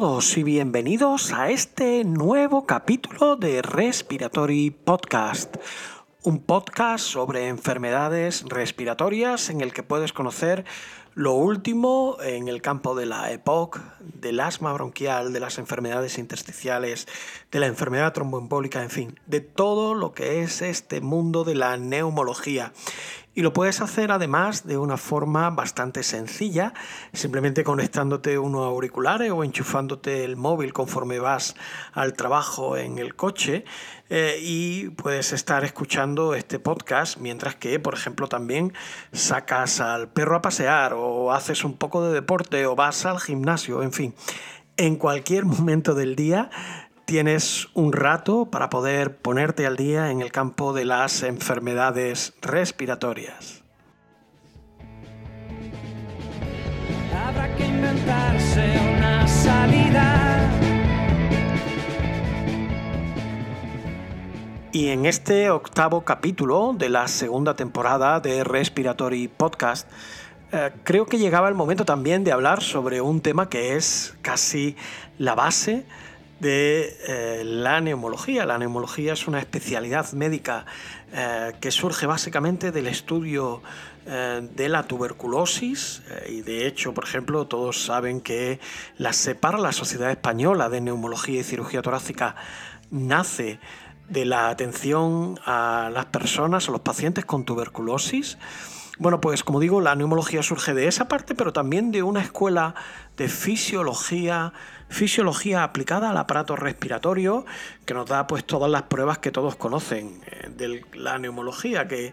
todos y bienvenidos a este nuevo capítulo de Respiratory Podcast, un podcast sobre enfermedades respiratorias en el que puedes conocer lo último en el campo de la EPOC, del asma bronquial, de las enfermedades intersticiales, de la enfermedad tromboembólica, en fin, de todo lo que es este mundo de la neumología. Y lo puedes hacer además de una forma bastante sencilla, simplemente conectándote unos auriculares o enchufándote el móvil conforme vas al trabajo en el coche eh, y puedes estar escuchando este podcast mientras que, por ejemplo, también sacas al perro a pasear o haces un poco de deporte o vas al gimnasio, en fin, en cualquier momento del día tienes un rato para poder ponerte al día en el campo de las enfermedades respiratorias. Habrá que inventarse una salida. Y en este octavo capítulo de la segunda temporada de Respiratory Podcast, eh, creo que llegaba el momento también de hablar sobre un tema que es casi la base de eh, la neumología. La neumología es una especialidad médica eh, que surge básicamente del estudio eh, de la tuberculosis y de hecho, por ejemplo, todos saben que la separa la Sociedad Española de Neumología y Cirugía Torácica nace de la atención a las personas, a los pacientes con tuberculosis. Bueno, pues como digo, la neumología surge de esa parte, pero también de una escuela de fisiología fisiología aplicada al aparato respiratorio, que nos da pues todas las pruebas que todos conocen eh, de la neumología, que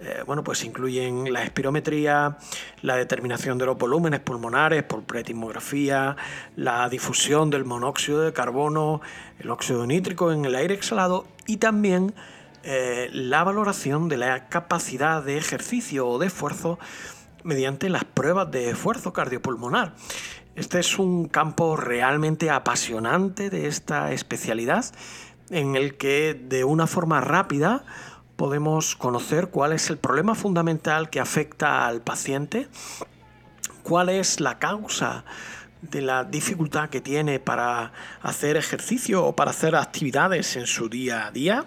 eh, bueno, pues incluyen la espirometría, la determinación de los volúmenes pulmonares por pretimografía, la difusión del monóxido de carbono, el óxido nítrico en el aire exhalado y también eh, la valoración de la capacidad de ejercicio o de esfuerzo mediante las pruebas de esfuerzo cardiopulmonar. Este es un campo realmente apasionante de esta especialidad en el que de una forma rápida podemos conocer cuál es el problema fundamental que afecta al paciente, cuál es la causa de la dificultad que tiene para hacer ejercicio o para hacer actividades en su día a día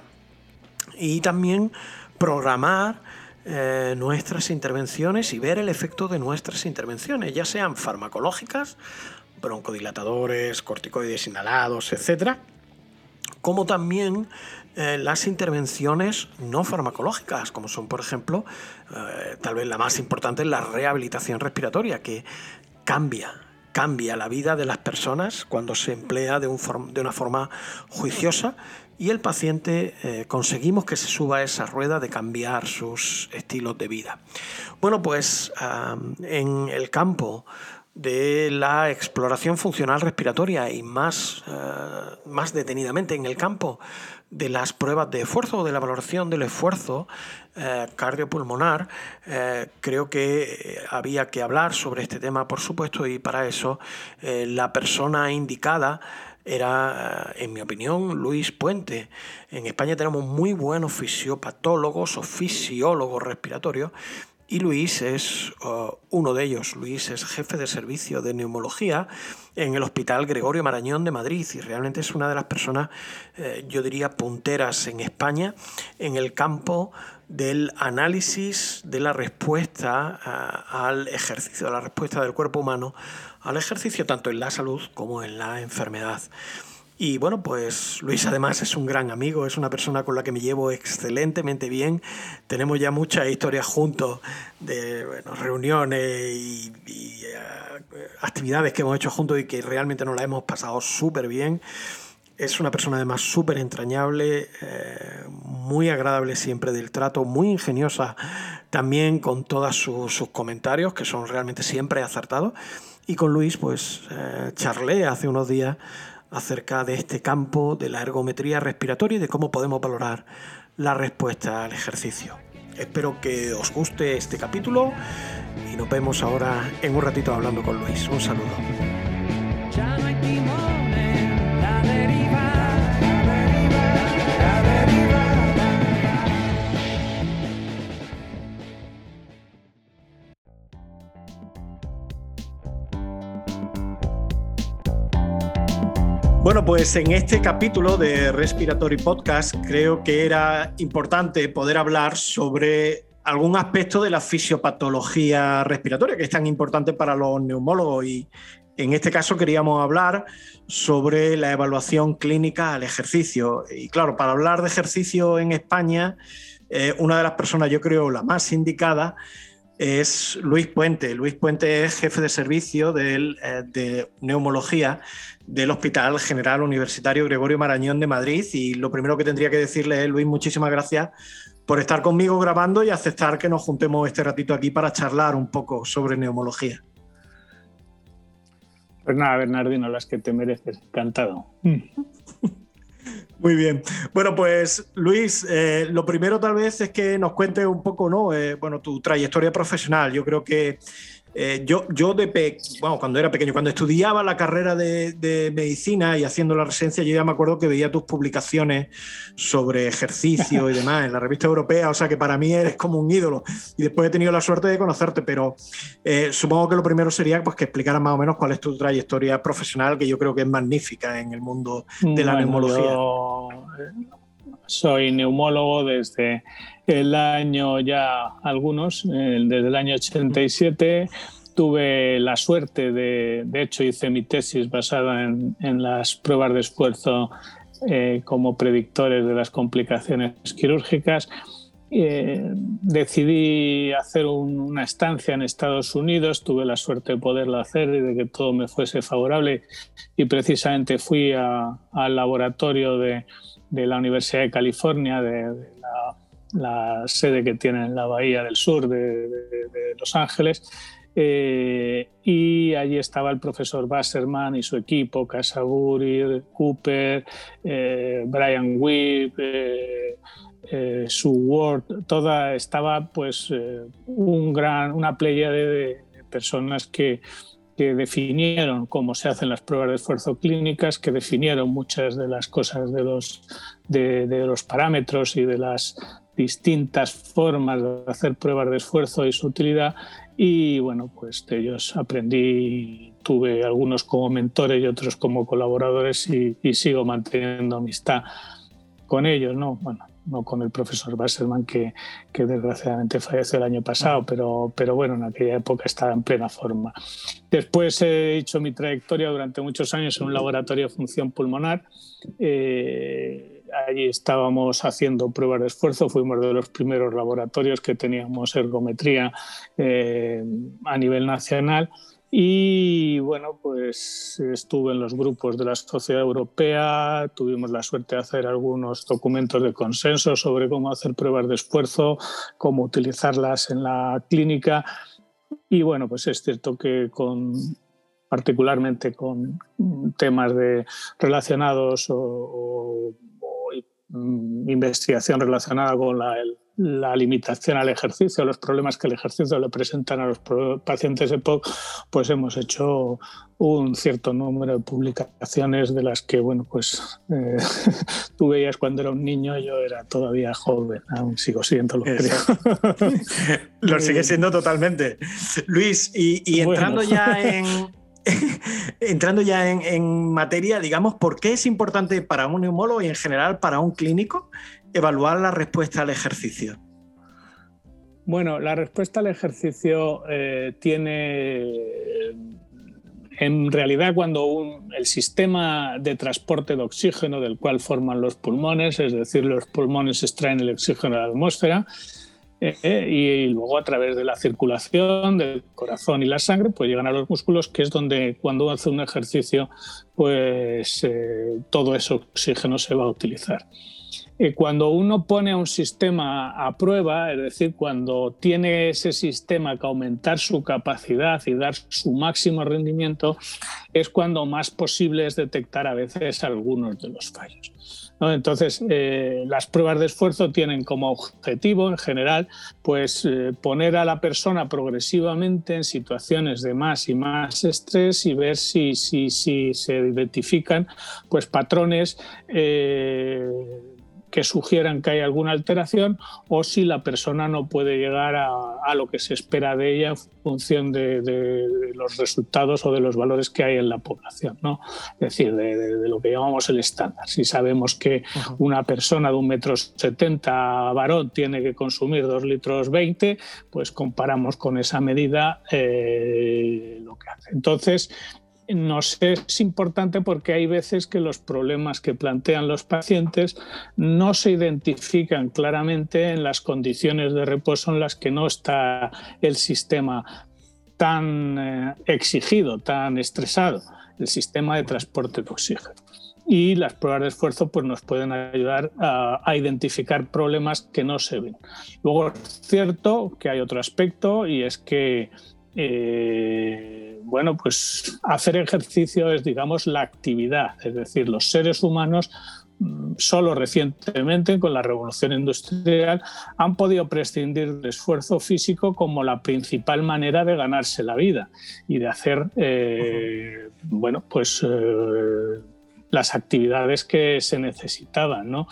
y también programar eh, nuestras intervenciones y ver el efecto de nuestras intervenciones, ya sean farmacológicas, broncodilatadores, corticoides inhalados, etc., como también eh, las intervenciones no farmacológicas, como son, por ejemplo, eh, tal vez la más importante, la rehabilitación respiratoria, que cambia, cambia la vida de las personas cuando se emplea de, de una forma juiciosa y el paciente eh, conseguimos que se suba a esa rueda de cambiar sus estilos de vida. Bueno, pues en el campo de la exploración funcional respiratoria y más, eh, más detenidamente en el campo de las pruebas de esfuerzo o de la valoración del esfuerzo eh, cardiopulmonar, creo que había que hablar sobre este tema, por supuesto, y para eso la persona indicada era, en mi opinión, Luis Puente. En España tenemos muy buenos fisiopatólogos o fisiólogos respiratorios y Luis es uh, uno de ellos. Luis es jefe de servicio de neumología en el Hospital Gregorio Marañón de Madrid y realmente es una de las personas, eh, yo diría, punteras en España en el campo del análisis de la respuesta uh, al ejercicio, de la respuesta del cuerpo humano al ejercicio tanto en la salud como en la enfermedad. Y bueno, pues Luis además es un gran amigo, es una persona con la que me llevo excelentemente bien. Tenemos ya muchas historias juntos de reuniones y, eh, actividades que hemos hecho juntos y que realmente nos la hemos pasado súper bien. Es una persona además súper entrañable, eh, muy agradable siempre del trato, muy ingeniosa también con todos sus comentarios, que son realmente siempre acertados. Y con Luis, pues eh, charlé hace unos días acerca de este campo de la ergometría respiratoria y de cómo podemos valorar la respuesta al ejercicio. Espero que os guste este capítulo y nos vemos ahora en un ratito hablando con Luis. Un saludo. Bueno, pues en este capítulo de Respiratory Podcast creo que era importante poder hablar sobre algún aspecto de la fisiopatología respiratoria que es tan importante para los neumólogos y en este caso queríamos hablar sobre la evaluación clínica al ejercicio. Y claro, para hablar de ejercicio en España, eh, una de las personas, yo creo, la más indicada es Luis Puente. Luis Puente es jefe de servicio eh, de neumología del Hospital General Universitario Gregorio Marañón de Madrid. Y lo primero que tendría que decirle es, Luis, muchísimas gracias por estar conmigo grabando y aceptar que nos juntemos este ratito aquí para charlar un poco sobre neumología. Pues nada, Bernardino, las que te mereces. Encantado. Muy bien. Bueno, pues Luis, eh, lo primero tal vez es que nos cuentes un poco, ¿no? Eh, bueno, tu trayectoria profesional. Yo creo que eh, yo, yo de bueno, cuando era pequeño, cuando estudiaba la carrera de, medicina y haciendo la residencia, yo ya me acuerdo que veía tus publicaciones sobre ejercicio y demás en la revista europea, o sea que para mí eres como un ídolo. Y después he tenido la suerte de conocerte, pero eh, supongo que lo primero sería pues, que explicaras más o menos cuál es tu trayectoria profesional, que yo creo que es magnífica en el mundo de la neumología. soy neumólogo desde el año ya algunos, desde el año 87 tuve la suerte de, de hecho hice mi tesis basada en, las pruebas de esfuerzo eh, como predictores de las complicaciones quirúrgicas. Eh, decidí hacer una estancia en Estados Unidos, tuve la suerte de poderlo hacer y de que todo me fuese favorable y precisamente fui al laboratorio de, de, la Universidad de California, de, de la la sede que tiene en la Bahía del Sur de, Los Ángeles. Eh, y allí estaba el profesor Basserman y su equipo, Casaburi, Cooper, eh, Brian Wibb, eh, Sue Ward, toda estaba pues un gran, una playa de, personas que, que definieron cómo se hacen las pruebas de esfuerzo clínicas, que definieron muchas de las cosas de los, de los parámetros y de las, distintas formas de hacer pruebas de esfuerzo y su utilidad y bueno, pues de ellos aprendí, tuve algunos como mentores y otros como colaboradores y, sigo manteniendo amistad con ellos, ¿no? Bueno, no con el profesor Basselman que, que, desgraciadamente falleció el año pasado, pero, pero bueno, en aquella época estaba en plena forma. Después he hecho mi trayectoria durante muchos años en un laboratorio de función pulmonar. Eh, allí estábamos haciendo pruebas de esfuerzo, fuimos de los primeros laboratorios que teníamos ergometría eh, a nivel nacional. Y bueno, pues estuve en los grupos de la Sociedad Europea, tuvimos la suerte de hacer algunos documentos de consenso sobre cómo hacer pruebas de esfuerzo, cómo utilizarlas en la clínica. Y bueno, pues es cierto que con particularmente con temas de, relacionados o investigación relacionada con la, la, limitación al ejercicio, los problemas que el ejercicio le presentan a los pacientes EPOC, pues hemos hecho un cierto número de publicaciones de las que, bueno, pues eh, tú veías cuando era un niño, yo era todavía joven, aún sigo siendo lo creo. lo sigue siendo totalmente. Luis, y, entrando ya en entrando ya en, materia, digamos, ¿por qué es importante para un neumólogo y en general para un clínico evaluar la respuesta al ejercicio? Bueno, la respuesta al ejercicio eh, tiene, en realidad, cuando el sistema de transporte de oxígeno del cual forman los pulmones, es decir, los pulmones extraen el oxígeno de la atmósfera, eh, y luego a través de la circulación del corazón y la sangre, pues llegan a los músculos, que es donde cuando hace un ejercicio, pues eh, todo ese oxígeno se va a utilizar. Cuando uno pone un sistema a prueba, es decir, cuando tiene ese sistema que aumentar su capacidad y dar su máximo rendimiento, es cuando más posible es detectar a veces algunos de los fallos. Entonces, eh, las pruebas de esfuerzo tienen como objetivo, en general, pues eh, poner a la persona progresivamente en situaciones de más y más estrés y ver si, si, si se identifican pues, patrones eh, que sugieran que hay alguna alteración o si la persona no puede llegar a, lo que se espera de ella en función de, los resultados o de los valores que hay en la población, ¿no? Es decir, de, lo que llamamos el estándar. Si sabemos que una persona de un metro setenta varón tiene que consumir dos litros veinte, pues comparamos con esa medida eh, lo que hace. Entonces, nos es importante porque hay veces que los problemas que plantean los pacientes no se identifican claramente en las condiciones de reposo en las que no está el sistema tan eh, exigido, tan estresado, el sistema de transporte de oxígeno. Y las pruebas de esfuerzo pues, nos pueden ayudar a, identificar problemas que no se ven. Luego es cierto que hay otro aspecto y es que eh, bueno, pues hacer ejercicio es, digamos, la actividad, es decir, los seres humanos mm, solo recientemente con la revolución industrial han podido prescindir del esfuerzo físico como la principal manera de ganarse la vida y de hacer, eh, bueno, pues eh, las actividades que se necesitaban, ¿no?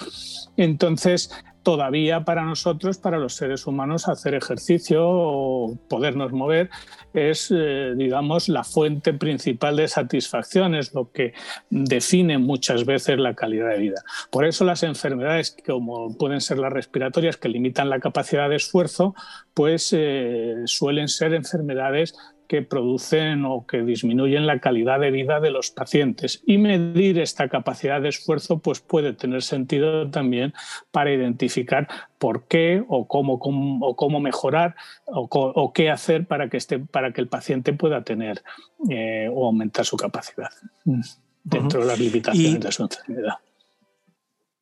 Entonces, todavía para nosotros, para los seres humanos, hacer ejercicio o podernos mover es, eh, digamos, la fuente principal de satisfacción, es lo que define muchas veces la calidad de vida. Por eso las enfermedades, como pueden ser las respiratorias, que limitan la capacidad de esfuerzo, pues eh, suelen ser enfermedades que producen o que disminuyen la calidad de vida de los pacientes. Y medir esta capacidad de esfuerzo pues puede tener sentido también para identificar por qué o cómo, o cómo mejorar o, qué hacer para que, esté, para que el paciente pueda tener eh, o aumentar su capacidad dentro de las limitaciones de su enfermedad.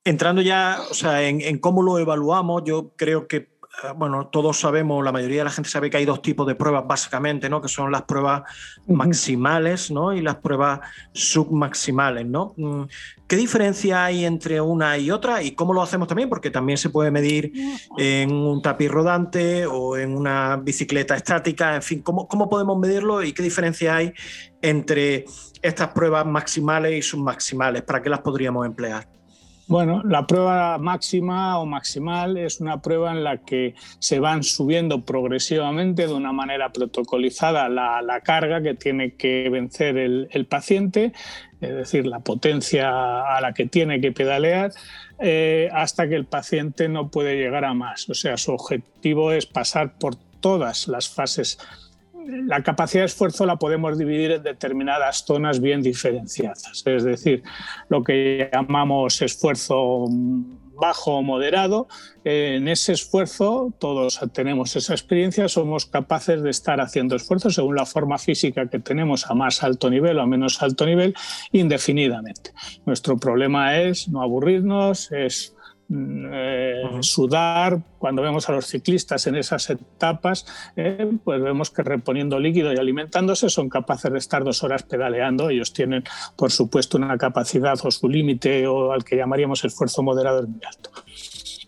Entrando ya o sea, en, en cómo lo evaluamos, yo creo que bueno, todos sabemos, la mayoría de la gente sabe que hay dos tipos de pruebas básicamente, ¿no? Que son las pruebas maximales, ¿no? Y las pruebas submaximales, ¿no? Mm, ¿Qué diferencia hay entre una y otra y cómo lo hacemos también? Porque también se puede medir en un tapiz rodante o en una bicicleta estática, en fin, ¿cómo, cómo podemos medirlo y qué diferencia hay entre estas pruebas maximales y submaximales? ¿Para qué las podríamos emplear? Bueno, la prueba máxima o maximal es una prueba en la que se van subiendo progresivamente de una manera protocolizada la, carga que tiene que vencer el, paciente, es decir, la potencia a la que tiene que pedalear, eh, hasta que el paciente no puede llegar a más. O sea, su objetivo es pasar por todas las fases la capacidad de esfuerzo la podemos dividir en determinadas zonas bien diferenciadas. Es decir, lo que llamamos esfuerzo bajo o moderado, en ese esfuerzo, todos tenemos esa experiencia, somos capaces de estar haciendo esfuerzo según la forma física que tenemos a más alto nivel o a menos alto nivel, indefinidamente. Nuestro problema es no aburrirnos, es sudar, cuando vemos a los ciclistas en esas etapas, eh, pues vemos que reponiendo líquido y alimentándose son capaces de estar dos horas pedaleando. Ellos tienen, por supuesto, una capacidad o su límite o al que llamaríamos esfuerzo moderado es muy alto.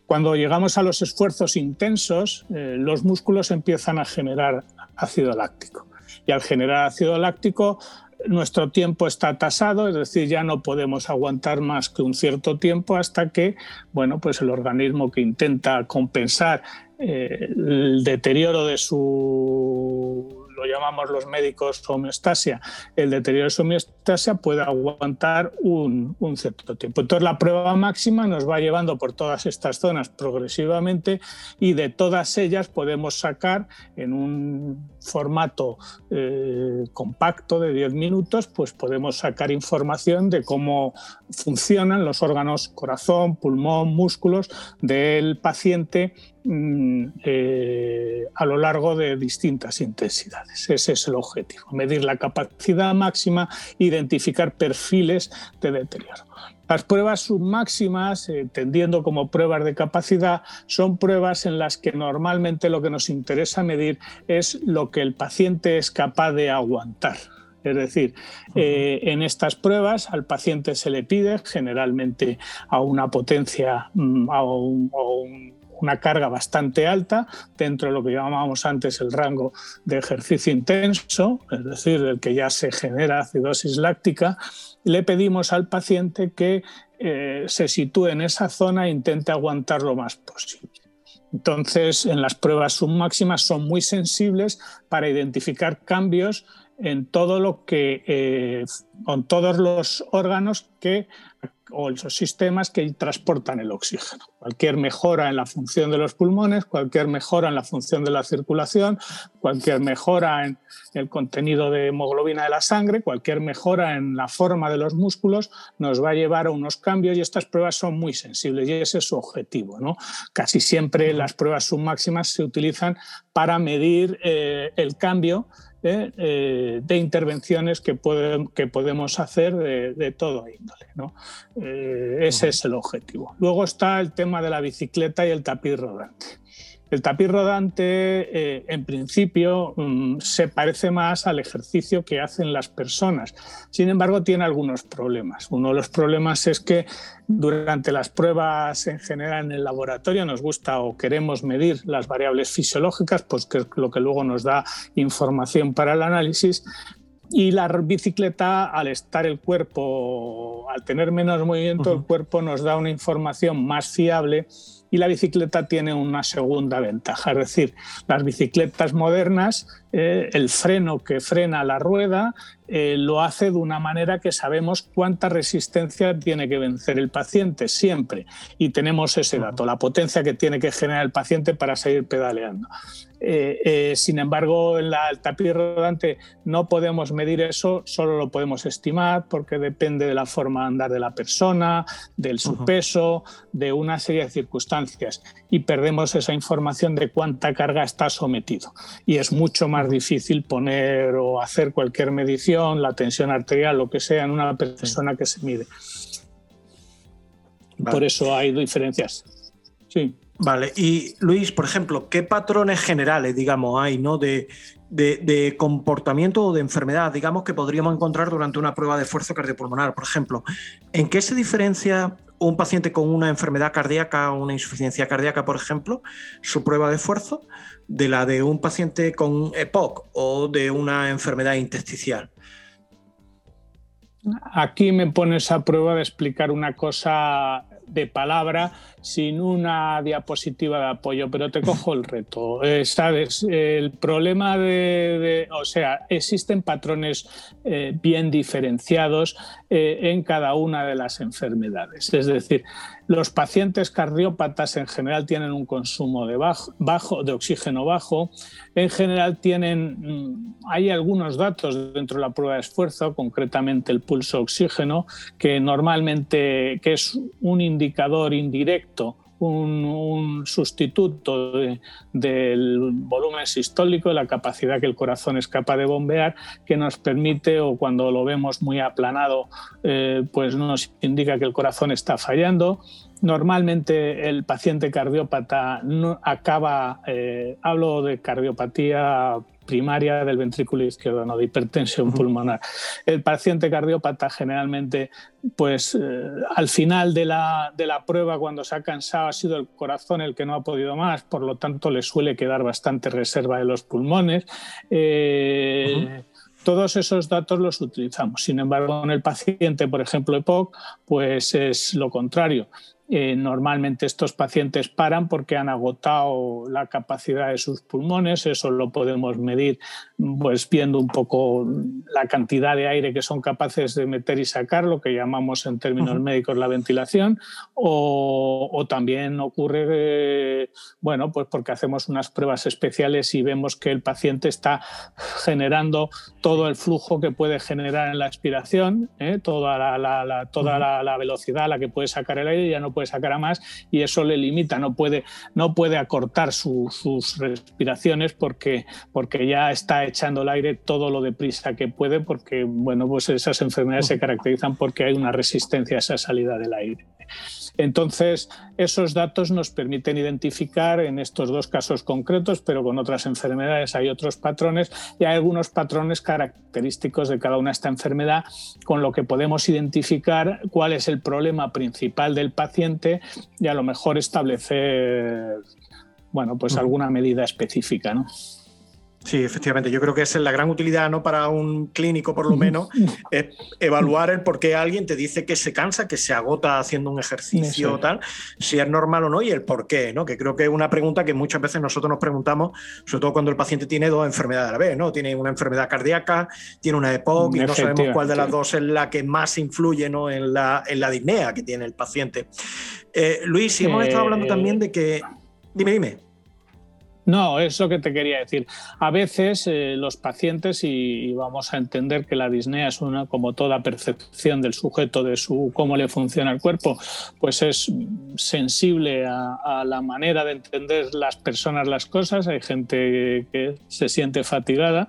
Cuando llegamos a los esfuerzos intensos, eh, los músculos empiezan a generar ácido láctico. Y al generar ácido láctico, nuestro tiempo está tasado, es decir, ya no podemos aguantar más que un cierto tiempo hasta que, bueno, pues el organismo que intenta compensar eh, el deterioro de su lo llamamos los médicos homeostasia, el deterioro de su homeostasia puede aguantar un, cierto tiempo. Entonces la prueba máxima nos va llevando por todas estas zonas progresivamente y de todas ellas podemos sacar en un formato eh, compacto de 10 minutos, pues podemos sacar información de cómo funcionan los órganos corazón, pulmón, músculos del paciente eh, a lo largo de distintas intensidades. Ese es el objetivo, medir la capacidad máxima, identificar perfiles de deterioro. Las pruebas submáximas, entendiendo como pruebas de capacidad, son pruebas en las que normalmente lo que nos interesa medir es lo que el paciente es capaz de aguantar. Es decir, eh, en estas pruebas al paciente se le pide generalmente a una potencia, mm, a una carga bastante alta dentro de lo que llamábamos antes el rango de ejercicio intenso, es decir, el que ya se genera acidosis láctica, le pedimos al paciente que eh, se sitúe en esa zona e intente aguantar lo más posible. Entonces, en las pruebas submáximas son muy sensibles para identificar cambios en todo lo que, eh, en todos los órganos que o los sistemas que transportan el oxígeno. Cualquier mejora en la función de los pulmones, cualquier mejora en la función de la circulación, cualquier mejora en el contenido de hemoglobina de la sangre, cualquier mejora en la forma de los músculos nos va a llevar a unos cambios y estas pruebas son muy sensibles y ese es su objetivo. ¿no? Casi siempre las pruebas submáximas se utilizan para medir eh, el cambio eh, de intervenciones que, que podemos hacer de, todo índole. ¿no? Eh, ese es el objetivo. Luego está el tema de la bicicleta y el tapiz rodante. El tapiz rodante, eh, en principio, mm, se parece más al ejercicio que hacen las personas. Sin embargo, tiene algunos problemas. Uno de los problemas es que durante las pruebas en general en el laboratorio nos gusta o queremos medir las variables fisiológicas, pues que es lo que luego nos da información para el análisis, y la bicicleta, al estar el cuerpo, al tener menos movimiento, el cuerpo nos da una información más fiable y la bicicleta tiene una segunda ventaja, es decir, las bicicletas modernas, eh, el freno que frena la rueda eh, lo hace de una manera que sabemos cuánta resistencia tiene que vencer el paciente siempre. Y tenemos ese dato, la potencia que tiene que generar el paciente para seguir pedaleando. Eh, sin embargo, en la, el tapiz rodante no podemos medir eso, solo lo podemos estimar porque depende de la forma de andar de la persona, del su peso, de una serie de circunstancias y perdemos esa información de cuánta carga está sometido. Y es mucho más difícil poner o hacer cualquier medición, la tensión arterial, lo que sea, en una persona que se mide. Por eso hay diferencias. Sí. Vale, y Luis, por ejemplo, ¿qué patrones generales, digamos, hay ¿no? de, de, comportamiento o de enfermedad, digamos, que podríamos encontrar durante una prueba de esfuerzo cardiopulmonar? Por ejemplo, ¿en qué se diferencia un paciente con una enfermedad cardíaca, una insuficiencia cardíaca, por ejemplo, su prueba de esfuerzo, de la de un paciente con EPOC o de una enfermedad intersticial. Aquí me pones a prueba de explicar una cosa de palabra sin una diapositiva de apoyo, pero te cojo el reto. Eh, Sabes, el problema de, o sea, existen patrones eh, bien diferenciados eh, en cada una de las enfermedades. Es decir, los pacientes cardiópatas en general tienen un consumo de, bajo, de oxígeno bajo. En general tienen, mm, hay algunos datos dentro de la prueba de esfuerzo, concretamente el pulso oxígeno, que normalmente que es un indicador indirecto un, sustituto del volumen sistólico, la capacidad que el corazón es capaz de bombear, que nos permite, o cuando lo vemos muy aplanado, eh, pues nos indica que el corazón está fallando. Normalmente el paciente cardiópata no acaba, eh, hablo de cardiopatía primaria del ventrículo izquierdo, no de hipertensión pulmonar. El paciente cardiópata generalmente, pues eh, al final de la, de la, prueba, cuando se ha cansado, ha sido el corazón el que no ha podido más, por lo tanto le suele quedar bastante reserva de los pulmones. Eh, todos esos datos los utilizamos. Sin embargo, en el paciente, por ejemplo, EPOC, pues es lo contrario. Eh, normalmente estos pacientes paran porque han agotado la capacidad de sus pulmones, eso lo podemos medir pues viendo un poco la cantidad de aire que son capaces de meter y sacar, lo que llamamos en términos médicos la ventilación, o, también ocurre, eh, bueno, pues porque hacemos unas pruebas especiales y vemos que el paciente está generando todo el flujo que puede generar en la expiración, ¿eh? toda, la, toda la, velocidad a la que puede sacar el aire, ya no puede sacar a más y eso le limita, no puede, no puede acortar sus respiraciones porque, porque ya está echando el aire todo lo deprisa que puede, porque bueno, pues esas enfermedades se caracterizan porque hay una resistencia a esa salida del aire. Entonces, esos datos nos permiten identificar en estos dos casos concretos, pero con otras enfermedades hay otros patrones y hay algunos patrones característicos de cada una de esta enfermedad, con lo que podemos identificar cuál es el problema principal del paciente y a lo mejor establecer, bueno, pues alguna medida específica, ¿no? Sí, efectivamente. Yo creo que esa es la gran utilidad, ¿no? Para un clínico, por lo menos, es evaluar el por qué alguien te dice que se cansa, que se agota haciendo un ejercicio o tal, si es normal o no, y el por qué, ¿no? Que creo que es una pregunta que muchas veces nosotros nos preguntamos, sobre todo cuando el paciente tiene dos enfermedades a la vez, ¿no? Tiene una enfermedad cardíaca, tiene una EPOC, y no sabemos cuál de las dos es la que más influye ¿no? en, la, en la disnea que tiene el paciente. Eh, Luis, si hemos estado hablando también de que. Dime, dime. No, es lo que te quería decir. A veces eh, los pacientes, y, vamos a entender que la disnea es una, como toda percepción del sujeto de su cómo le funciona el cuerpo, pues es sensible a, la manera de entender las personas las cosas. Hay gente que se siente fatigada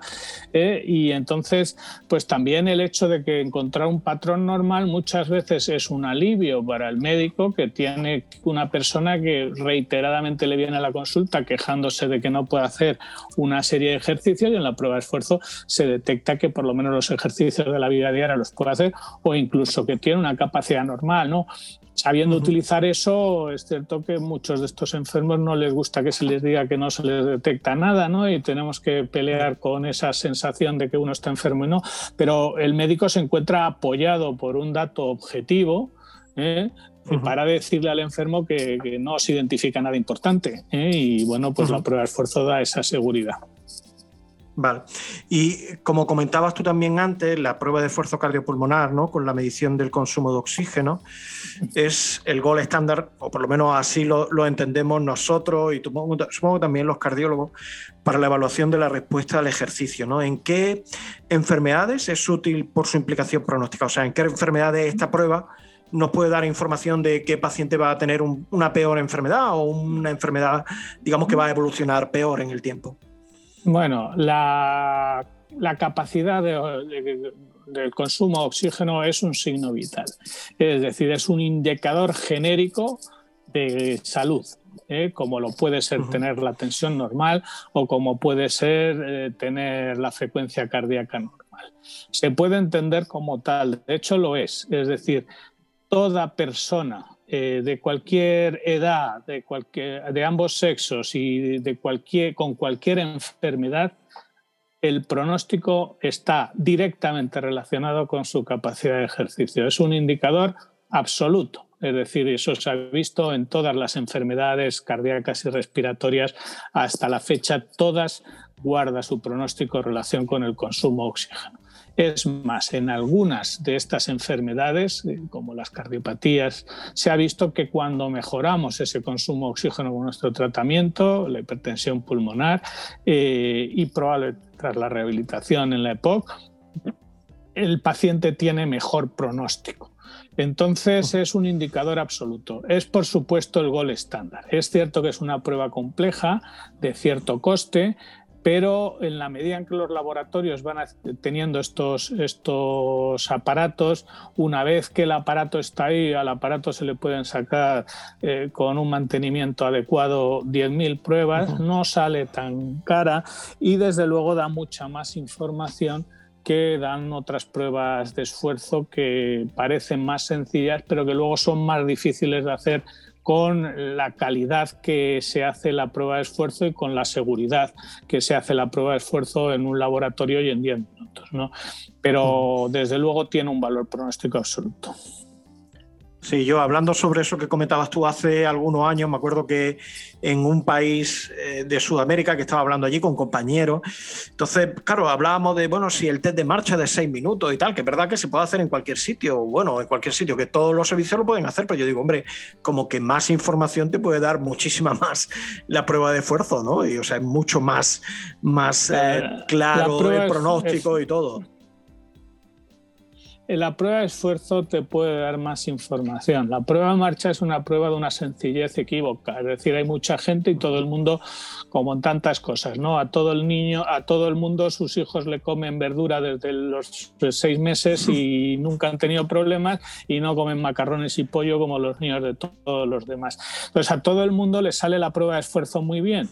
eh, y entonces, pues también el hecho de que encontrar un patrón normal muchas veces es un alivio para el médico que tiene una persona que reiteradamente le viene a la consulta quejándose de que no puede hacer una serie de ejercicios y en la prueba de esfuerzo se detecta que por lo menos los ejercicios de la vida diaria los puede hacer o incluso que tiene una capacidad normal, ¿no? Sabiendo utilizar eso, es cierto que muchos de estos enfermos no les gusta que se les diga que no se les detecta nada, ¿no? Y tenemos que pelear con esa sensación de que uno está enfermo y no. Pero el médico se encuentra apoyado por un dato objetivo, ¿eh? Para decirle al enfermo que, no se identifica nada importante. ¿eh? Y bueno, pues la prueba de esfuerzo da esa seguridad. Vale. Y como comentabas tú también antes, la prueba de esfuerzo cardiopulmonar, ¿no? Con la medición del consumo de oxígeno, es el gol estándar, o por lo menos así lo, entendemos nosotros y supongo, supongo, también los cardiólogos, para la evaluación de la respuesta al ejercicio, ¿no? ¿En qué enfermedades es útil por su implicación pronóstica? O sea, ¿en qué enfermedades esta prueba nos puede dar información de qué paciente va a tener una peor enfermedad o una enfermedad, digamos, que va a evolucionar peor en el tiempo? Bueno, la, capacidad del consumo de oxígeno es un signo vital. Es decir, es un indicador genérico de salud, ¿eh? como lo puede ser tener la tensión normal o como puede ser eh, tener la frecuencia cardíaca normal. Se puede entender como tal, de hecho lo es, es decir, toda persona eh, de cualquier edad, de, ambos sexos y de cualquier, con cualquier enfermedad, el pronóstico está directamente relacionado con su capacidad de ejercicio. Es un indicador absoluto. Es decir, eso se ha visto en todas las enfermedades cardíacas y respiratorias hasta la fecha, todas guarda su pronóstico en relación con el consumo de oxígeno. Es más, en algunas de estas enfermedades, eh, como las cardiopatías, se ha visto que cuando mejoramos ese consumo de oxígeno con nuestro tratamiento, la hipertensión pulmonar eh, y probablemente tras la rehabilitación en la EPOC, el paciente tiene mejor pronóstico. Entonces es un indicador absoluto. Es por supuesto el gol estándar. Es cierto que es una prueba compleja, de cierto coste, pero en la medida en que los laboratorios van teniendo estos, estos aparatos, una vez que el aparato está ahí, al aparato se le pueden sacar eh, con un mantenimiento adecuado 10.000 pruebas, no sale tan cara y desde luego da mucha más información que dan otras pruebas de esfuerzo que parecen más sencillas, pero que luego son más difíciles de hacer con la calidad que se hace la prueba de esfuerzo y con la seguridad que se hace la prueba de esfuerzo en un laboratorio y en 10 minutos. ¿no? Pero desde luego tiene un valor pronóstico absoluto. Sí, yo hablando sobre eso que comentabas tú hace algunos años, me acuerdo que en un país eh, de Sudamérica que estaba hablando allí con compañeros, entonces, claro, hablábamos de, bueno, si el test de marcha de seis minutos y tal, que es verdad que se puede hacer en cualquier sitio, bueno, en cualquier sitio, que todos los servicios lo pueden hacer, pero yo digo, hombre, como que más información te puede dar muchísima más la prueba de esfuerzo, ¿no? Y, o sea, es mucho más, más eh, claro el pronóstico y todo la prueba de esfuerzo te puede dar más información. La prueba de marcha es una prueba de una sencillez equívoca, es decir, hay mucha gente y todo el mundo, como en tantas cosas, ¿no? A todo el niño, a todo el mundo sus hijos le comen verdura desde los seis meses y nunca han tenido problemas y no comen macarrones y pollo como los niños de todos los demás. Entonces a todo el mundo le sale la prueba de esfuerzo muy bien,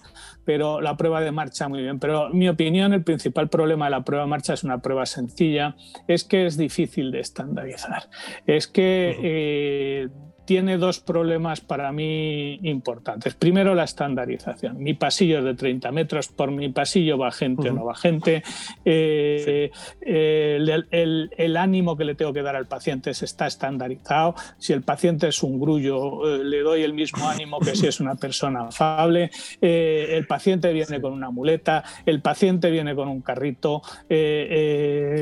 pero la prueba de marcha muy bien. Pero en mi opinión, el principal problema de la prueba de marcha es una prueba sencilla, es que es difícil de estandarizar. Es que tiene dos problemas para mí importantes. Primero, la estandarización. Mi pasillo es de 30 metros, por mi pasillo va gente o no va gente. Eh, el, ánimo que le tengo que dar al paciente está estandarizado. Si el paciente es un grullo, eh, le doy el mismo ánimo que si es una persona afable. Eh, el paciente viene con una muleta, el paciente viene con un carrito.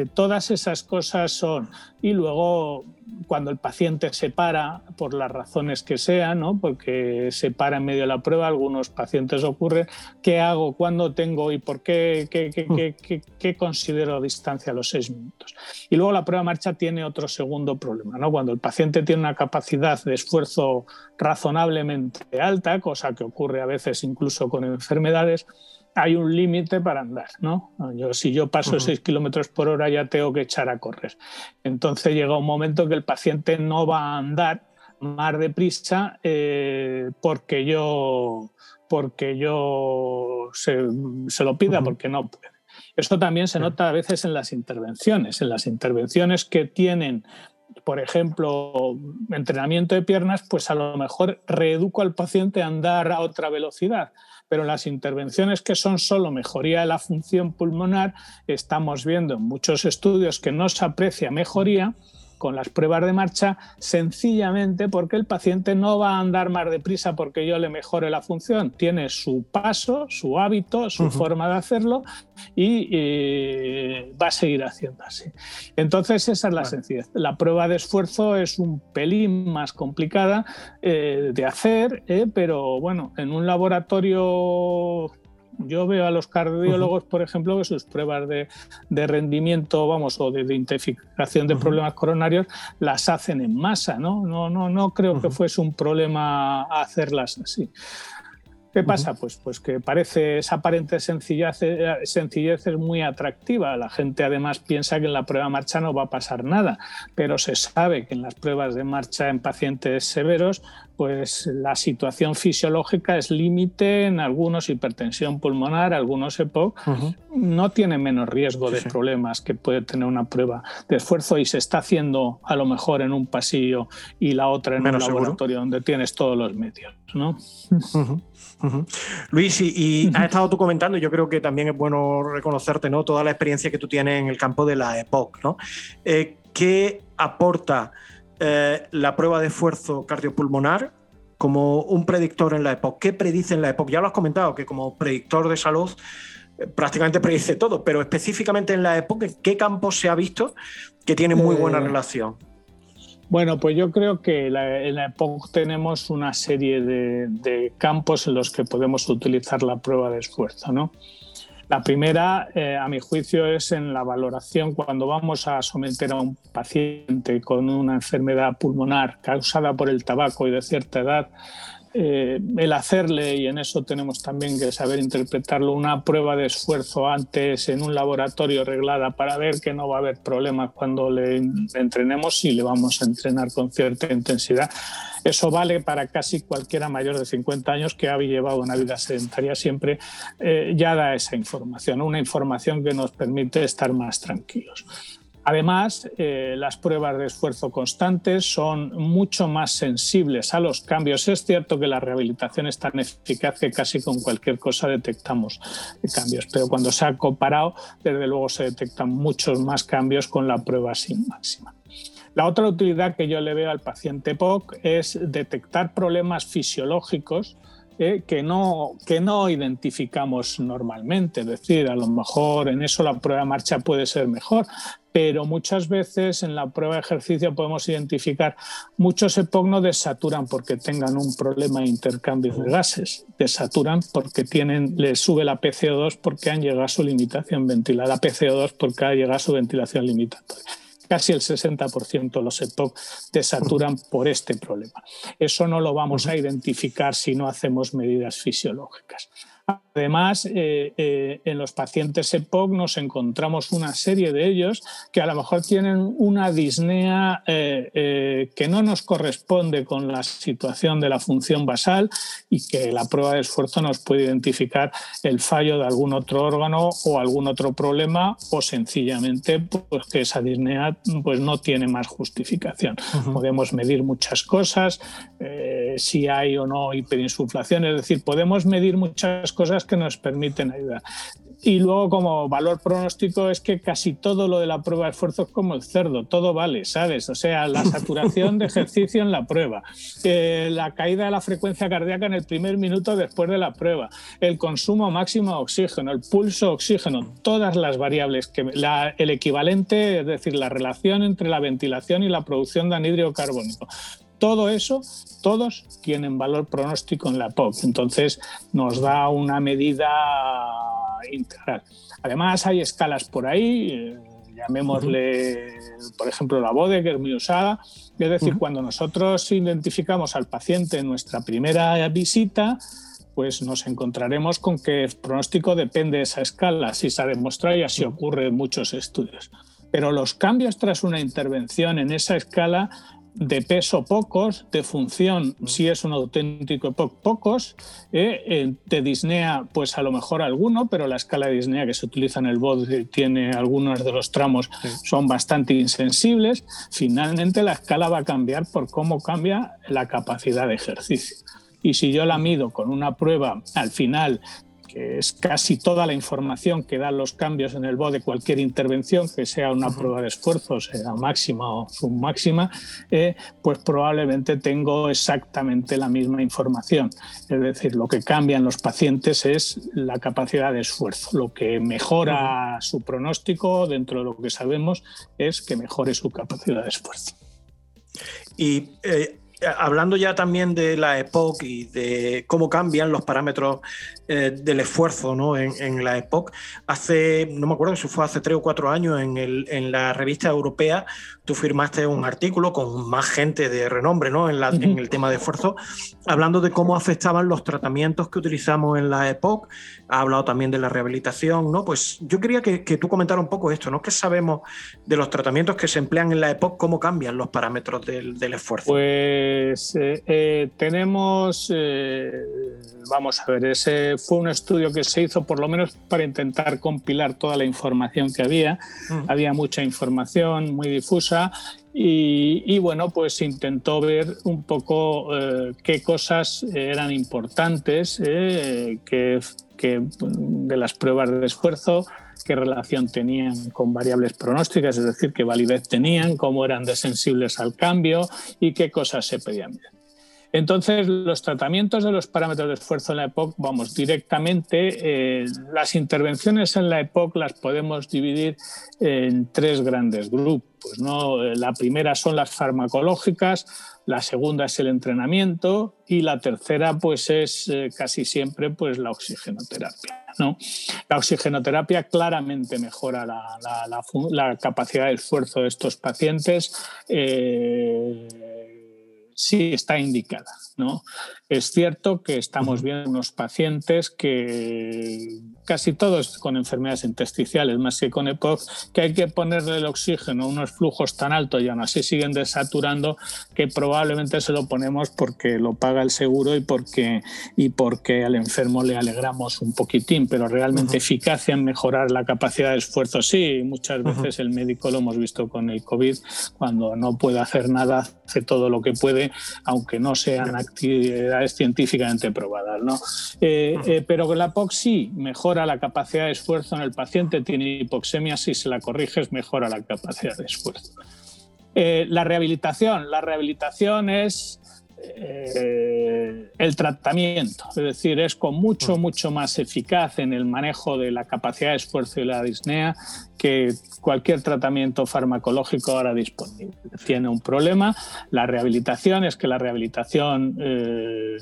Todas esas cosas son. Y luego cuando el paciente se para, por las razones que sean, ¿no? porque se para en medio de la prueba, algunos pacientes ocurre, ¿qué hago? ¿Cuándo tengo? ¿Y por qué? ¿Qué, qué, qué, considero distancia a los seis minutos? Y luego la prueba de marcha tiene otro segundo problema. ¿no? Cuando el paciente tiene una capacidad de esfuerzo razonablemente alta, cosa que ocurre a veces incluso con enfermedades, hay un límite para andar, ¿no? Yo, si yo paso 6 kilómetros por hora ya tengo que echar a correr. Entonces llega un momento que el paciente no va a andar más deprisa eh, porque yo, porque yo se, lo pida, porque no puede. Esto también se nota a veces en las intervenciones, en las intervenciones que tienen por ejemplo, entrenamiento de piernas, pues a lo mejor reeduco al paciente a andar a otra velocidad pero las intervenciones que son solo mejoría de la función pulmonar, estamos viendo en muchos estudios que no se aprecia mejoría con las pruebas de marcha sencillamente porque el paciente no va a andar más deprisa porque yo le mejore la función. Tiene su paso, su hábito, su forma de hacerlo y eh, va a seguir haciendo así. Entonces esa es la sencillez. La prueba de esfuerzo es un pelín más complicada eh, de hacer, eh, pero bueno, en un laboratorio yo veo a los cardiólogos, por ejemplo, que sus pruebas de, rendimiento, vamos, o de identificación de problemas coronarios las hacen en masa, ¿no? No, no, no creo que fuese un problema hacerlas así. ¿Qué pasa? Pues, pues que parece esa aparente sencillez, sencillez es muy atractiva. La gente además piensa que en la prueba de marcha no va a pasar nada, pero se sabe que en las pruebas de marcha en pacientes severos pues la situación fisiológica es límite en algunos hipertensión pulmonar, algunos EPOC, no tiene menos riesgo de problemas que puede tener una prueba de esfuerzo y se está haciendo a lo mejor en un pasillo y la otra en un laboratorio donde tienes todos los medios, ¿no? Luis, y, has estado tú comentando, yo creo que también es bueno reconocerte, ¿no? Toda la experiencia que tú tienes en el campo de la EPOC, ¿no? Eh, ¿Qué aporta eh, la prueba de esfuerzo cardiopulmonar como un predictor en la EPOC. ¿Qué predice en la EPOC? Ya lo has comentado, que como predictor de salud eh, prácticamente predice todo, pero específicamente en la EPOC, ¿en qué campo se ha visto que tiene muy buena eh, relación? Bueno, pues yo creo que en la EPOC tenemos una serie de, de, campos en los que podemos utilizar la prueba de esfuerzo, ¿no? La primera, eh, a mi juicio, es en la valoración cuando vamos a someter a un paciente con una enfermedad pulmonar causada por el tabaco y de cierta edad eh, el hacerle, y en eso tenemos también que saber interpretarlo, una prueba de esfuerzo antes en un laboratorio reglada para ver que no va a haber problemas cuando le entrenemos y le vamos a entrenar con cierta intensidad. Eso vale para casi cualquiera mayor de 50 años que ha llevado una vida sedentaria siempre, eh, ya da esa información, una información que nos permite estar más tranquilos. Además, eh, las pruebas de esfuerzo constantes son mucho más sensibles a los cambios. Es cierto que la rehabilitación es tan eficaz que casi con cualquier cosa detectamos cambios, pero cuando se ha comparado, desde luego se detectan muchos más cambios con la prueba sin máxima. La otra utilidad que yo le veo al paciente POC es detectar problemas fisiológicos eh, que, no, que no identificamos normalmente. Es decir, a lo mejor en eso la prueba de marcha puede ser mejor, pero muchas veces en la prueba de ejercicio podemos identificar muchos EPOC no desaturan porque tengan un problema de intercambio de gases, desaturan porque tienen, les sube la PCO2 porque han llegado a su limitación ventilada, la PCO2 porque ha llegado a su ventilación limitatoria casi el 60% de los EPOC desaturan por este problema. Eso no lo vamos a identificar si no hacemos medidas fisiológicas. Además, eh, eh, en los pacientes EPOC nos encontramos una serie de ellos que a lo mejor tienen una disnea eh, que no nos corresponde con la situación de la función basal y que la prueba de esfuerzo nos puede identificar el fallo de algún otro órgano o algún otro problema o sencillamente pues, que esa disnea pues, no tiene más justificación. Podemos medir muchas cosas, si hay o no hiperinsuflación, es decir, podemos medir muchas cosas que nos permiten ayudar. Y luego como valor pronóstico es que casi todo lo de la prueba de esfuerzo es como el cerdo, todo vale, ¿sabes? O sea, la saturación de ejercicio en la prueba, eh, la caída de la frecuencia cardíaca en el primer minuto después de la prueba, el consumo máximo de oxígeno, el pulso oxígeno, todas las variables, que el equivalente, es decir, la relación entre la ventilación y la producción de anhídrido carbónico. Todo eso, todos tienen valor pronóstico en la POC, entonces nos da una medida integral. Además, hay escalas por ahí, eh, llamémosle, por ejemplo, la BODE, que es muy usada. Es decir, cuando nosotros identificamos al paciente en nuestra primera visita, pues nos encontraremos con que el pronóstico depende de esa escala, si se ha demostrado y así ocurre en muchos estudios. Pero los cambios tras una intervención en esa escala de peso pocos, de función si es un auténtico pocos, eh, de disnea pues a lo mejor alguno, pero la escala de disnea que se utiliza en el BOD tiene algunos de los tramos son bastante insensibles, finalmente la escala va a cambiar por cómo cambia la capacidad de ejercicio. Y si yo la mido con una prueba al final es casi toda la información que dan los cambios en el BOD de cualquier intervención, que sea una prueba de esfuerzo, sea máxima o submáxima, eh, pues probablemente tengo exactamente la misma información. Es decir, lo que cambia en los pacientes es la capacidad de esfuerzo. Lo que mejora su pronóstico dentro de lo que sabemos es que mejore su capacidad de esfuerzo. Y eh, hablando ya también de la EPOC y de cómo cambian los parámetros eh, del esfuerzo ¿no? en, la EPOC, hace, no me acuerdo si fue hace tres o cuatro años, en, el, en la revista europea, tú firmaste un artículo con más gente de renombre ¿no? en, la, en el tema de esfuerzo, hablando de cómo afectaban los tratamientos que utilizamos en la EPOC, ha hablado también de la rehabilitación, ¿no? Pues yo quería que, que tú comentara un poco esto, ¿no? ¿Qué sabemos de los tratamientos que se emplean en la EPOC, cómo cambian los parámetros del, del esfuerzo? Pues pues eh, eh, tenemos, eh, vamos a ver, ese fue un estudio que se hizo por lo menos para intentar compilar toda la información que había. Había mucha información muy difusa y, bueno, pues intentó ver un poco qué cosas eran importantes que, que de las pruebas de esfuerzo qué relación tenían con variables pronósticas, es decir, qué validez tenían, cómo eran desensibles al cambio y qué cosas se pedían. Entonces, los tratamientos de los parámetros de esfuerzo en la EPOC, vamos, directamente, eh, las intervenciones en la EPOC las podemos dividir en tres grandes grupos. ¿no? La primera son las farmacológicas, la segunda es el entrenamiento y la tercera pues es eh, casi siempre pues la oxigenoterapia. ¿no? La oxigenoterapia claramente mejora la, capacidad de esfuerzo de estos pacientes. Eh, si está indicada. ¿no? Es cierto que estamos viendo unos pacientes que casi todos con enfermedades intersticiales, más que con EPOC, que hay que ponerle el oxígeno a unos flujos tan altos y aún así siguen desaturando que probablemente se lo ponemos porque lo paga el seguro y porque, y porque al enfermo le alegramos un poquitín, pero realmente eficacia en mejorar la capacidad de esfuerzo, sí, muchas veces el médico lo hemos visto con el COVID, cuando no puede hacer nada, hace todo lo que puede, aunque no sean actividades científicamente probadas. ¿no? Eh, eh, pero la POC sí mejora la capacidad de esfuerzo en el paciente, tiene hipoxemia, si se la corriges mejora la capacidad de esfuerzo. Eh, la rehabilitación, la rehabilitación es el tratamiento, es decir, es con mucho, mucho más eficaz en el manejo de la capacidad de esfuerzo y la disnea que cualquier tratamiento farmacológico ahora disponible. Tiene un problema, la rehabilitación es que la rehabilitación eh,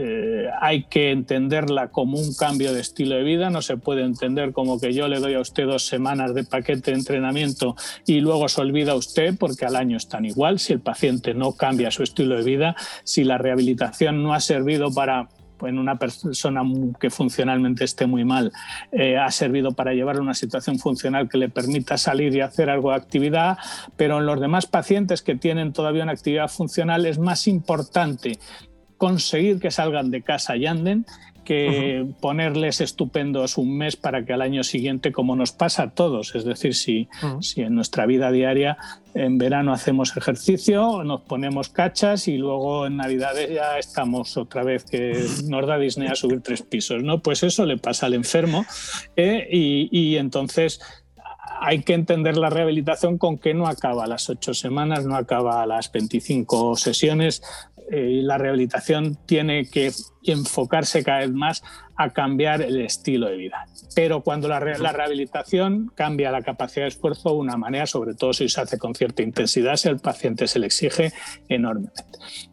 eh, hay que entenderla como un cambio de estilo de vida, no se puede entender como que yo le doy a usted dos semanas de paquete de entrenamiento y luego se olvida usted porque al año están igual, si el paciente no cambia su estilo de vida, si la rehabilitación no ha servido para en una persona que funcionalmente esté muy mal, eh, ha servido para llevar una situación funcional que le permita salir y hacer algo de actividad, pero en los demás pacientes que tienen todavía una actividad funcional es más importante conseguir que salgan de casa y anden que ponerles estupendos un mes para que al año siguiente, como nos pasa a todos, es decir, si, si en nuestra vida diaria en verano hacemos ejercicio, nos ponemos cachas y luego en Navidades ya estamos otra vez que nos da Disney a subir tres pisos, ¿no? Pues eso le pasa al enfermo ¿eh? y, y entonces hay que entender la rehabilitación con que no acaba a las ocho semanas, no acaba a las 25 sesiones, eh, la rehabilitación tiene que enfocarse cada vez más a cambiar el estilo de vida. Pero cuando la, rehabilitación cambia la capacidad de esfuerzo de una manera, sobre todo si se hace con cierta intensidad, si al paciente se le exige enormemente.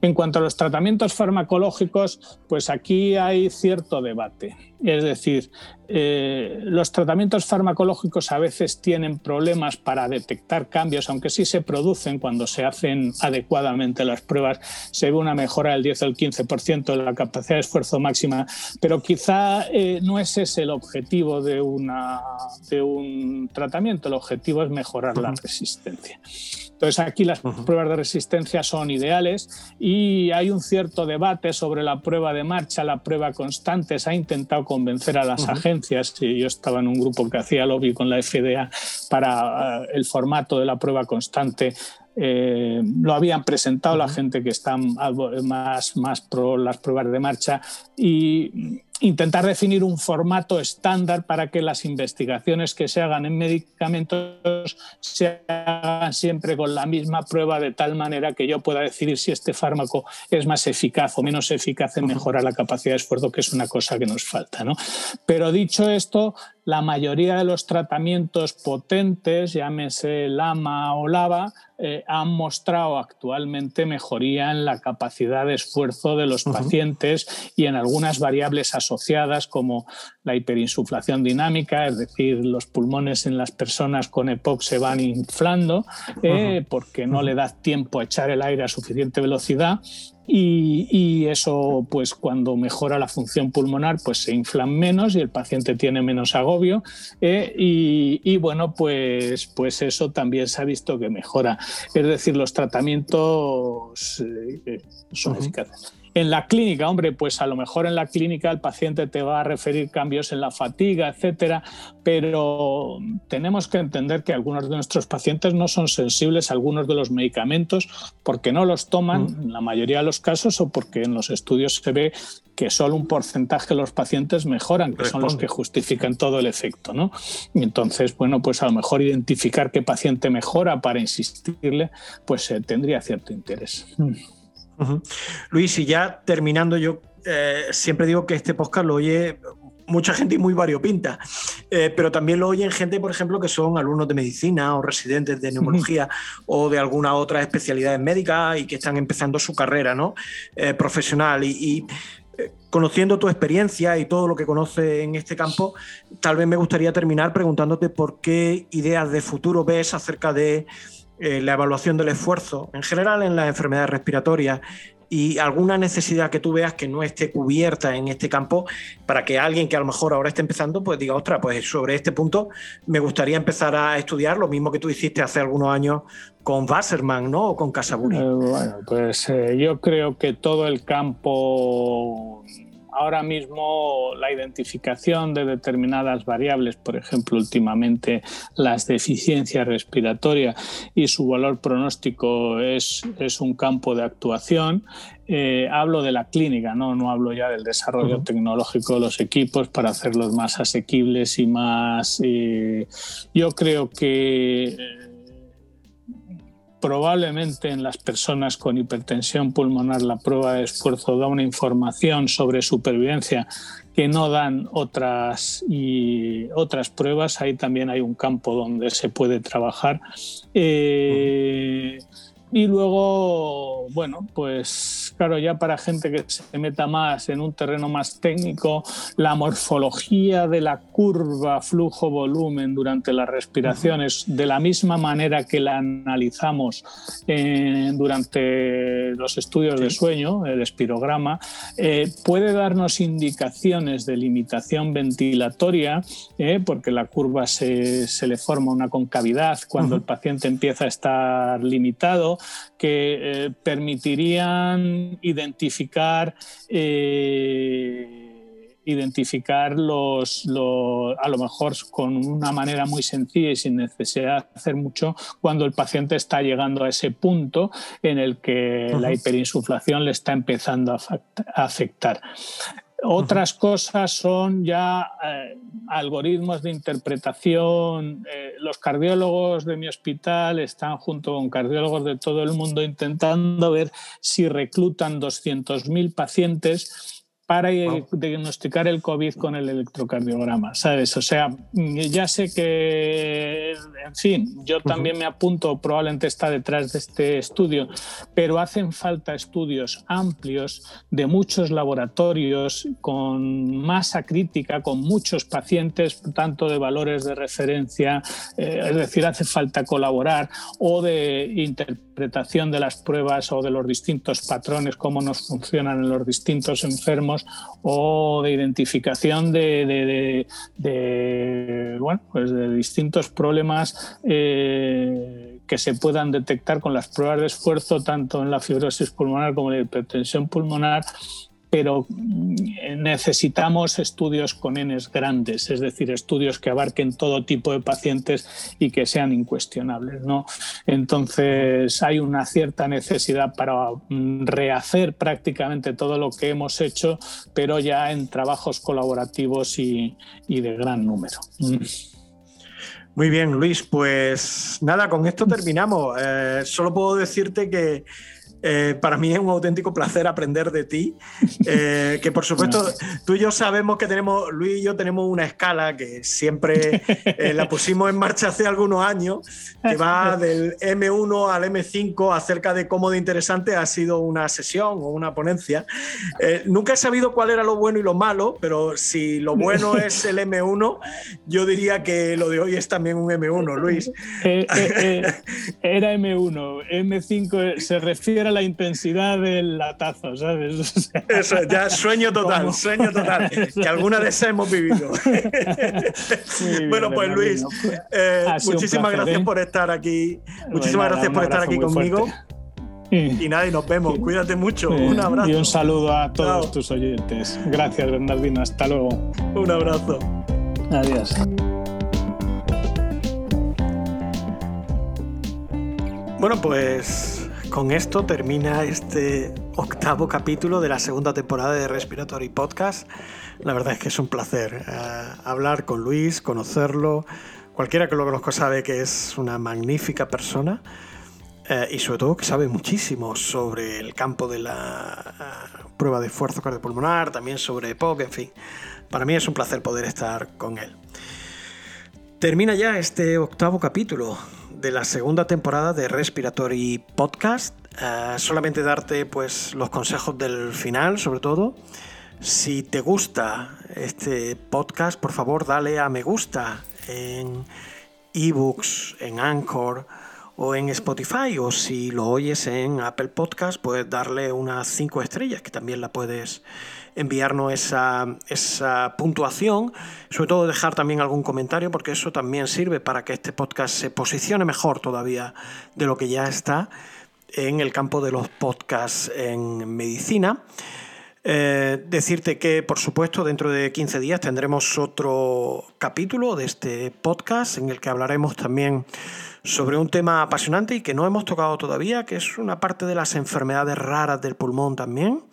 En cuanto a los tratamientos farmacológicos, pues aquí hay cierto debate. Es decir, eh, los tratamientos farmacológicos a veces tienen problemas para detectar cambios, aunque sí se producen cuando se hacen adecuadamente las pruebas, se ve una mejora del 10 o el 15% de la capacidad de esfuerzo máxima, pero quizá eh, no ese es el objetivo de, una, de un tratamiento, el objetivo es mejorar la resistencia. Entonces aquí las pruebas de resistencia son ideales y hay un cierto debate sobre la prueba de marcha, la prueba constante. Se ha intentado convencer a las agencias, y yo estaba en un grupo que hacía lobby con la FDA para eh, el formato de la prueba constante eh, lo habían presentado la gente que está más, más pro las pruebas de marcha y intentar definir un formato estándar para que las investigaciones que se hagan en medicamentos se hagan siempre con la misma prueba de tal manera que yo pueda decidir si este fármaco es más eficaz o menos eficaz en mejorar la capacidad de esfuerzo, que es una cosa que nos falta. ¿no? Pero dicho esto, la mayoría de los tratamientos potentes, llámese LAMA o LAVA, eh, han mostrado actualmente mejoría en la capacidad de esfuerzo de los pacientes y en algunas variables asociadas como la hiperinsuflación dinámica, es decir, los pulmones en las personas con EPOC se van inflando eh, porque no le da tiempo a echar el aire a suficiente velocidad y, eso, pues cuando mejora la función pulmonar, pues se inflan menos y el paciente tiene menos agobio. Eh, y, bueno, pues, pues eso también se ha visto que mejora. Es decir, los tratamientos eh, son eficaces. En la clínica, hombre, pues a lo mejor en la clínica el paciente te va a referir cambios en la fatiga, etcétera, pero tenemos que entender que algunos de nuestros pacientes no son sensibles a algunos de los medicamentos porque no los toman mm. en la mayoría de los casos o porque en los estudios se ve que solo un porcentaje de los pacientes mejoran, que son los que justifican todo el efecto, ¿no? Y entonces, bueno, pues a lo mejor identificar qué paciente mejora para insistirle, pues eh, tendría cierto interés. Mm. Luis, y ya terminando, yo eh, siempre digo que este podcast lo oye mucha gente muy variopinta, eh, pero también lo oyen gente, por ejemplo, que son alumnos de medicina o residentes de neumología o de alguna otra especialidad médica y que están empezando su carrera ¿no? Eh, profesional. Y, conociendo tu experiencia y todo lo que conoces en este campo, tal vez me gustaría terminar preguntándote por qué ideas de futuro ves acerca de eh, la evaluación del esfuerzo en general en las enfermedades respiratorias y alguna necesidad que tú veas que no esté cubierta en este campo para que alguien que a lo mejor ahora esté empezando pues diga, ostras, pues sobre este punto me gustaría empezar a estudiar lo mismo que tú hiciste hace algunos años con Wasserman, ¿no? O con Casaburi. Eh, bueno, pues eh, yo creo que todo el campo ahora mismo la identificación de determinadas variables, por ejemplo, últimamente las deficiencias respiratorias y su valor pronóstico es, es un campo de actuación. Eh, hablo de la clínica, ¿no? no hablo ya del desarrollo tecnológico de los equipos para hacerlos más asequibles y más... Eh, yo creo que probablemente en las personas con hipertensión pulmonar la prueba de esfuerzo da una información sobre supervivencia que no dan otras, y otras pruebas. Ahí también hay un campo donde se puede trabajar. Eh, Y luego, bueno, pues claro, ya para gente que se meta más en un terreno más técnico, la morfología de la curva flujo-volumen durante las respiraciones, de la misma manera que la analizamos eh, durante los estudios de sueño, el espirograma, eh, puede darnos indicaciones de limitación ventilatoria, eh, porque la curva se, se, le forma una concavidad cuando el paciente empieza a estar limitado que eh, permitirían identificar eh, identificar los, a lo mejor con una manera muy sencilla y sin necesidad de hacer mucho, cuando el paciente está llegando a ese punto en el que la hiperinsuflación le está empezando a afectar. Otras cosas son ya eh, algoritmos de interpretación. Eh, los cardiólogos de mi hospital están junto con cardiólogos de todo el mundo intentando ver si reclutan 200.000 pacientes para diagnosticar el COVID con el electrocardiograma, ¿sabes? O sea, ya sé que, en fin, yo también me apunto, probablemente está detrás de este estudio, pero hacen falta estudios amplios de muchos laboratorios con masa crítica, con muchos pacientes, tanto de valores de referencia, eh, es decir, hace falta colaborar o de interpretación de las pruebas o de los distintos patrones, cómo nos funcionan en los distintos enfermos o de identificación de, bueno, pues de distintos problemas eh, que se puedan detectar con las pruebas de esfuerzo, tanto en la fibrosis pulmonar como en la hipertensión pulmonar, pero mm, necesitamos estudios con Ns grandes, es decir, estudios que abarquen todo tipo de pacientes y que sean incuestionables. ¿no? Entonces hay una cierta necesidad para mm, rehacer prácticamente todo lo que hemos hecho, pero ya en trabajos colaborativos y, de gran número. Mm. Muy bien, Luis. Pues nada, con esto terminamos. Eh, solo puedo decirte que eh, para mí es un auténtico placer aprender de ti. Eh, que por supuesto, tú y yo sabemos que tenemos, Luis y yo tenemos una escala que siempre eh, la pusimos en marcha hace algunos años, que va del M1 al M5 acerca de cómo de interesante ha sido una sesión o una ponencia. nunca he sabido cuál era lo bueno y lo malo, pero si lo bueno es el M1, yo diría que lo de hoy es también un M1, Luis. era M1, M5 se refiere a la intensidad del latazo, ¿sabes? Eso, ya sueño total, sueño total, que alguna de esas hemos vivido. bueno, pues Luis, pues, eh, muchísimas gracias ¿eh? por estar aquí, muchísimas gracias por estar aquí conmigo. Y nada, y nos vemos. Cuídate mucho. un abrazo. Y un saludo a todos tus oyentes. Gracias, Bernardino. Hasta luego. Un abrazo. Adiós. Bueno, pues con esto termina este octavo capítulo de la segunda temporada de Respiratory Podcast. La verdad es que es un placer eh, hablar con Luis, conocerlo. Cualquiera que lo conozca sabe que es una magnífica persona eh, y sobre todo que sabe muchísimo sobre el campo de la eh, prueba de esfuerzo cardiopulmonar, también sobre EPOC, en fin. Para mí es un placer poder estar con él. Termina ya este octavo capítulo de la segunda temporada de Respiratory Podcast. Eh, solamente darte pues los consejos del final, sobre todo. Si te gusta este podcast, por favor dale a me gusta en ebooks, en Anchor o en Spotify. O si lo oyes en Apple Podcast, puedes darle unas 5 estrellas, que también la puedes enviarnos esa, esa puntuación, sobre todo dejar también algún comentario, porque eso también sirve para que este podcast se posicione mejor todavía de lo que ya está en el campo de los podcasts en medicina. Eh, decirte que, por supuesto, dentro de 15 días tendremos otro capítulo de este podcast en el que hablaremos también sobre un tema apasionante y que no hemos tocado todavía, que es una parte de las enfermedades raras del pulmón también.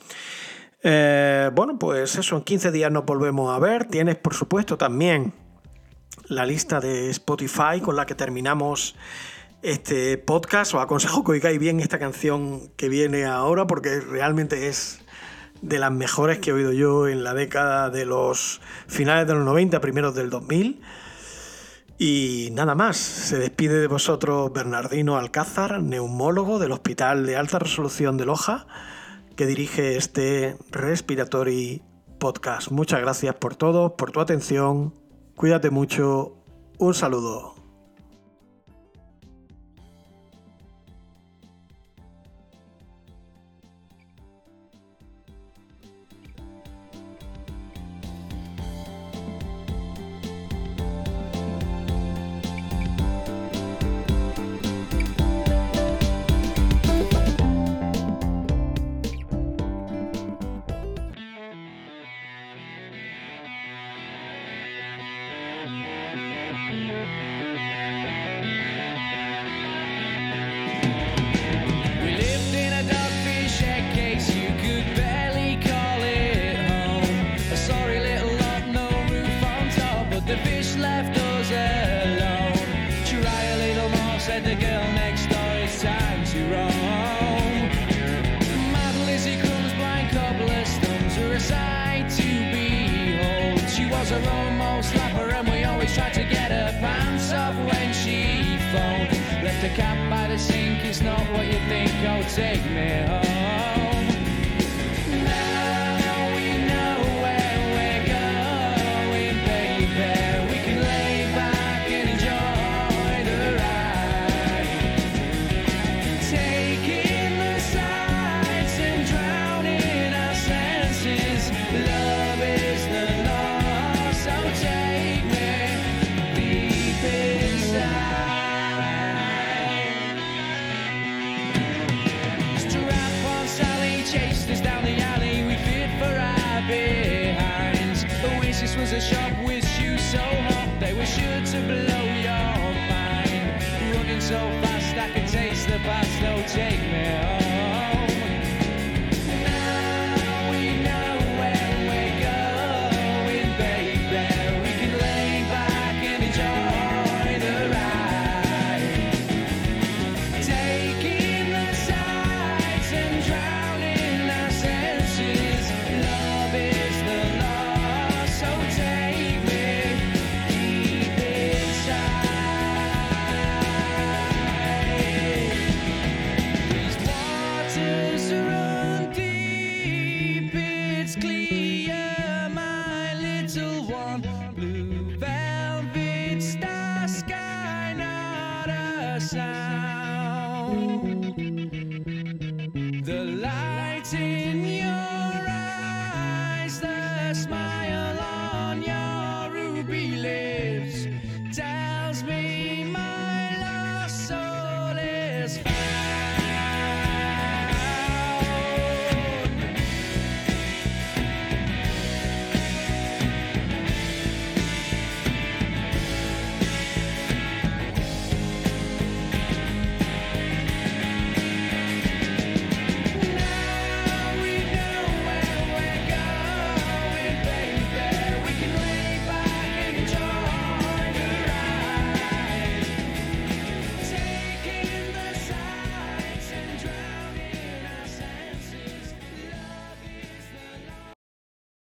Eh, bueno, pues eso, en 15 días nos volvemos a ver. Tienes, por supuesto, también la lista de Spotify con la que terminamos este podcast. Os aconsejo que oigáis bien esta canción que viene ahora porque realmente es de las mejores que he oído yo en la década de los finales de los 90, primeros del 2000. Y nada más, se despide de vosotros Bernardino Alcázar, neumólogo del Hospital de Alta Resolución de Loja, que dirige este Respiratory Podcast. Muchas gracias por todo, por tu atención, cuídate mucho, un saludo. Take me